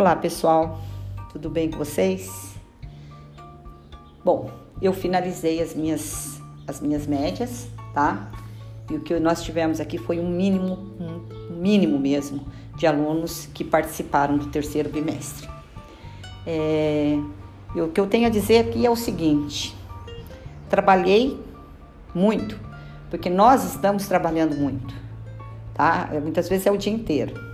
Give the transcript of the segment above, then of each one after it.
Olá pessoal, tudo bem com vocês? Bom, eu finalizei as minhas, as minhas médias, tá? E o que nós tivemos aqui foi um mínimo, um mínimo mesmo, de alunos que participaram do terceiro bimestre. É, e o que eu tenho a dizer aqui é o seguinte: trabalhei muito, porque nós estamos trabalhando muito, tá? Muitas vezes é o dia inteiro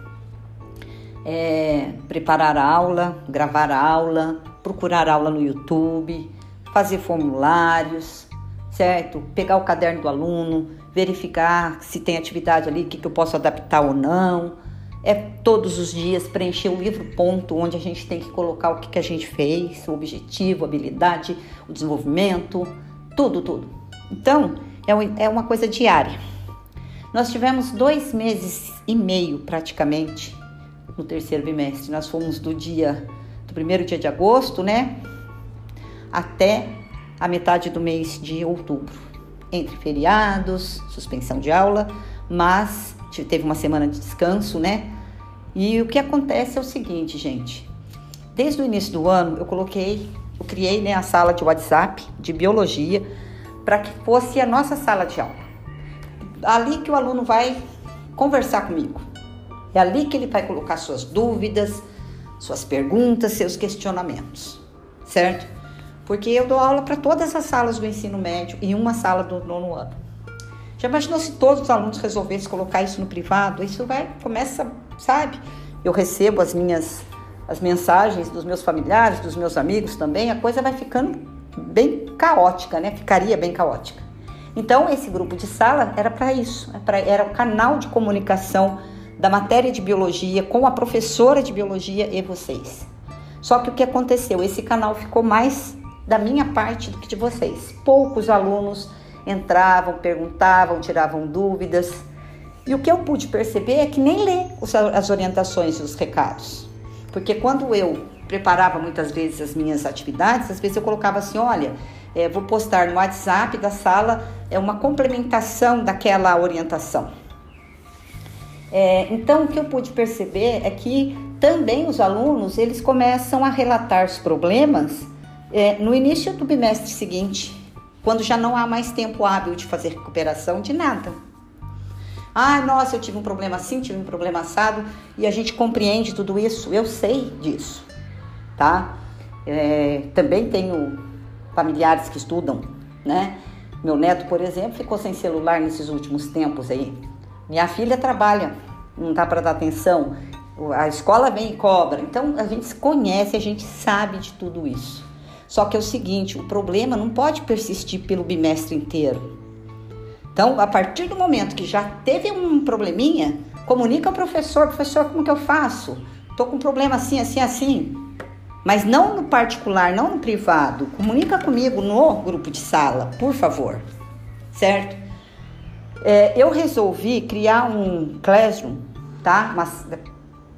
é, preparar aula, gravar aula, procurar aula no YouTube, fazer formulários, certo? Pegar o caderno do aluno, verificar se tem atividade ali, o que, que eu posso adaptar ou não. É todos os dias preencher o livro ponto, onde a gente tem que colocar o que, que a gente fez, o objetivo, a habilidade, o desenvolvimento, tudo, tudo. Então, é, é uma coisa diária. Nós tivemos dois meses e meio praticamente no terceiro bimestre. Nós fomos do dia do primeiro dia de agosto, né, até a metade do mês de outubro, entre feriados, suspensão de aula, mas teve uma semana de descanso, né? E o que acontece é o seguinte, gente. Desde o início do ano, eu coloquei, eu criei né, a sala de WhatsApp de biologia para que fosse a nossa sala de aula. Ali que o aluno vai conversar comigo. É ali que ele vai colocar suas dúvidas, suas perguntas, seus questionamentos, certo? Porque eu dou aula para todas as salas do ensino médio e uma sala do nono ano. Já imaginou se todos os alunos resolvessem colocar isso no privado? Isso vai, começa, sabe? Eu recebo as minhas as mensagens dos meus familiares, dos meus amigos também, a coisa vai ficando bem caótica, né? Ficaria bem caótica. Então, esse grupo de sala era para isso, é era o canal de comunicação da matéria de biologia com a professora de biologia e vocês. Só que o que aconteceu? Esse canal ficou mais da minha parte do que de vocês. Poucos alunos entravam, perguntavam, tiravam dúvidas. E o que eu pude perceber é que nem lê as orientações e os recados. Porque quando eu preparava muitas vezes as minhas atividades, às vezes eu colocava assim: olha, é, vou postar no WhatsApp da sala é uma complementação daquela orientação. É, então, o que eu pude perceber é que também os alunos eles começam a relatar os problemas é, no início do bimestre seguinte, quando já não há mais tempo hábil de fazer recuperação de nada. Ah, nossa, eu tive um problema assim, tive um problema assado, e a gente compreende tudo isso, eu sei disso, tá? É, também tenho familiares que estudam, né? Meu neto, por exemplo, ficou sem celular nesses últimos tempos aí. Minha filha trabalha, não dá para dar atenção. A escola vem e cobra. Então a gente se conhece, a gente sabe de tudo isso. Só que é o seguinte, o problema não pode persistir pelo bimestre inteiro. Então, a partir do momento que já teve um probleminha, comunica ao professor, professor, como que eu faço? Tô com um problema assim, assim, assim. Mas não no particular, não no privado. Comunica comigo no grupo de sala, por favor. Certo? É, eu resolvi criar um classroom, tá? Mas,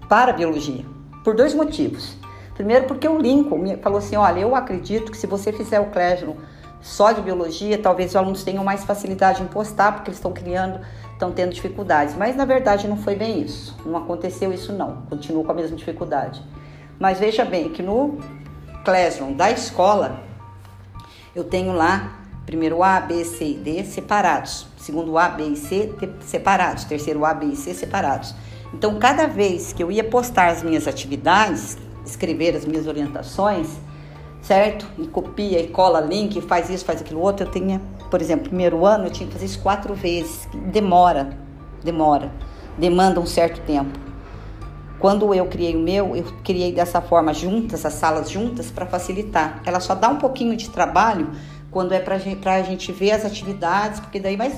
para biologia, por dois motivos. Primeiro, porque o Lincoln falou assim: olha, eu acredito que se você fizer o classroom só de biologia, talvez os alunos tenham mais facilidade em postar, porque eles estão criando, estão tendo dificuldades. Mas na verdade não foi bem isso. Não aconteceu isso, não. Continuo com a mesma dificuldade. Mas veja bem que no classroom da escola, eu tenho lá primeiro A, B, C e D separados, segundo A, B e C separados, terceiro A, B e C separados. Então, cada vez que eu ia postar as minhas atividades, escrever as minhas orientações, certo? E copia e cola link, faz isso, faz aquilo outro, eu tinha, por exemplo, primeiro ano eu tinha que fazer isso quatro vezes. Demora, demora, demanda um certo tempo. Quando eu criei o meu, eu criei dessa forma juntas, as salas juntas, para facilitar. Ela só dá um pouquinho de trabalho quando é para a gente ver as atividades, porque daí vai,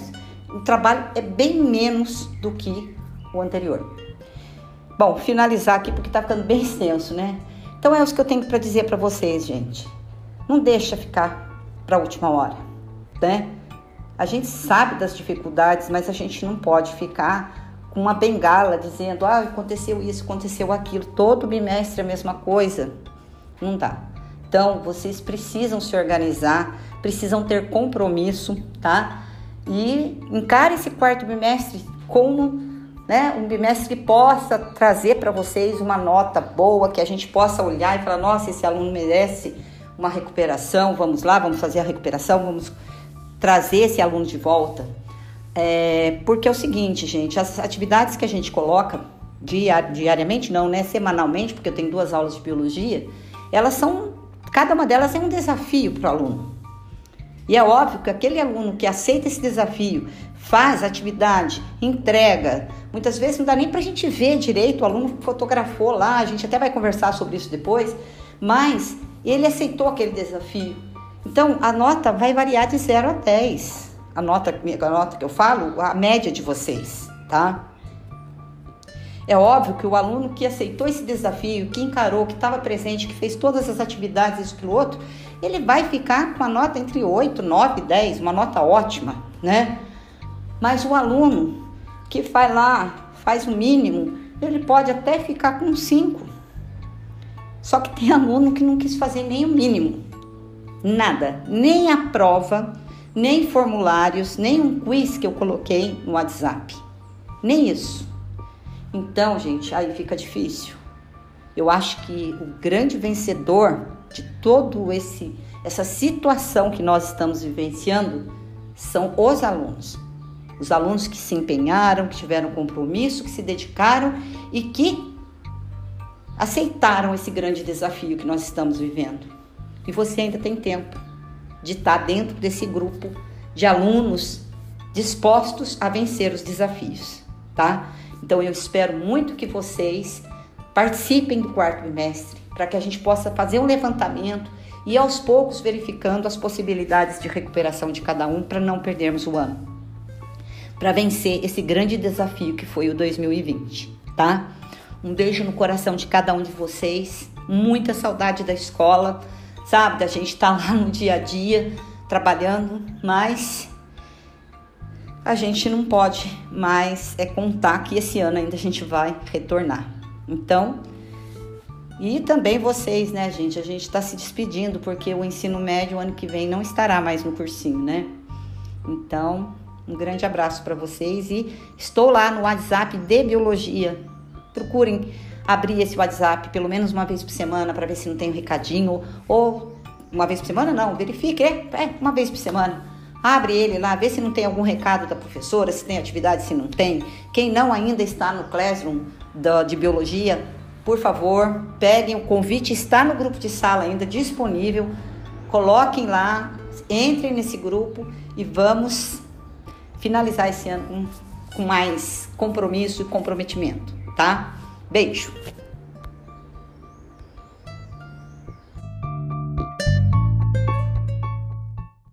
o trabalho é bem menos do que o anterior. Bom, finalizar aqui porque está ficando bem extenso, né? Então é isso que eu tenho para dizer para vocês, gente. Não deixa ficar para a última hora, né? A gente sabe das dificuldades, mas a gente não pode ficar com uma bengala dizendo, ah, aconteceu isso, aconteceu aquilo, todo bimestre é a mesma coisa. Não dá. Então, vocês precisam se organizar, precisam ter compromisso, tá? E encare esse quarto bimestre como né, um bimestre que possa trazer para vocês uma nota boa, que a gente possa olhar e falar, nossa, esse aluno merece uma recuperação, vamos lá, vamos fazer a recuperação, vamos trazer esse aluno de volta. É, porque é o seguinte, gente, as atividades que a gente coloca diariamente, não, né, semanalmente, porque eu tenho duas aulas de biologia, elas são, cada uma delas é um desafio para o aluno. E é óbvio que aquele aluno que aceita esse desafio, faz atividade, entrega, muitas vezes não dá nem para a gente ver direito, o aluno fotografou lá, a gente até vai conversar sobre isso depois, mas ele aceitou aquele desafio. Então a nota vai variar de 0 a 10. A nota, a nota que eu falo, a média de vocês, tá? É óbvio que o aluno que aceitou esse desafio, que encarou, que estava presente, que fez todas as atividades, isso que outro, ele vai ficar com a nota entre 8, 9, 10, uma nota ótima, né? Mas o aluno que vai lá, faz o mínimo, ele pode até ficar com 5. Só que tem aluno que não quis fazer nem o mínimo. Nada, nem a prova, nem formulários, nem um quiz que eu coloquei no WhatsApp. Nem isso. Então, gente, aí fica difícil. Eu acho que o grande vencedor de todo esse essa situação que nós estamos vivenciando são os alunos. Os alunos que se empenharam, que tiveram compromisso, que se dedicaram e que aceitaram esse grande desafio que nós estamos vivendo. E você ainda tem tempo de estar dentro desse grupo de alunos dispostos a vencer os desafios, tá? Então eu espero muito que vocês participem do quarto bimestre para que a gente possa fazer um levantamento e aos poucos verificando as possibilidades de recuperação de cada um para não perdermos o ano. Para vencer esse grande desafio que foi o 2020, tá? Um beijo no coração de cada um de vocês. Muita saudade da escola, sabe? Da gente estar tá lá no dia a dia trabalhando, mas a gente não pode mais é contar que esse ano ainda a gente vai retornar. Então, e também vocês, né, gente? A gente está se despedindo porque o ensino médio ano que vem não estará mais no cursinho, né? Então, um grande abraço para vocês e estou lá no WhatsApp de biologia. Procurem abrir esse WhatsApp pelo menos uma vez por semana para ver se não tem um recadinho ou uma vez por semana não, verifique, é, é uma vez por semana Abre ele lá, vê se não tem algum recado da professora, se tem atividade, se não tem. Quem não ainda está no Classroom de Biologia, por favor, peguem o convite, está no grupo de sala ainda disponível. Coloquem lá, entrem nesse grupo e vamos finalizar esse ano com, com mais compromisso e comprometimento, tá? Beijo!